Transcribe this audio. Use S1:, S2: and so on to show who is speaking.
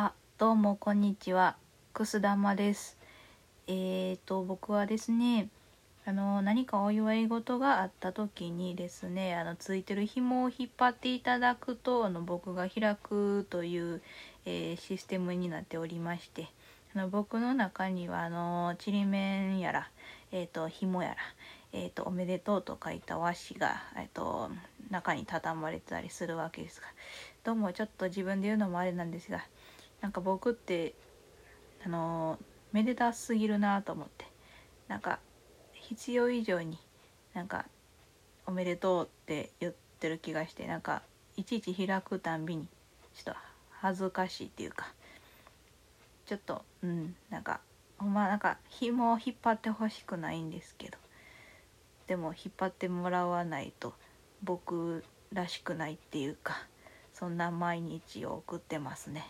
S1: あ、どうもこんにちは。くす玉です。えーと僕はですね、あの何かお祝い事があった時にですね、あのついてる紐を引っ張っていただくとあの僕が開くという、えーシステムになっておりまして、あの僕の中にはあのちりめんやら、えーと紐やら、えーとおめでとうと書いた和紙がえっと中に畳まれてたりするわけですが、どうもちょっと自分で言うのもあれなんですが。なんか僕ってあのめでたすぎるなと思ってなんか必要以上になんか「おめでとう」って言ってる気がしてなんかいちいち開くたんびにちょっと恥ずかしいっていうかちょっとうんなんかほんまなんか紐を引っ張ってほしくないんですけどでも引っ張ってもらわないと僕らしくないっていうかそんな毎日を送ってますね。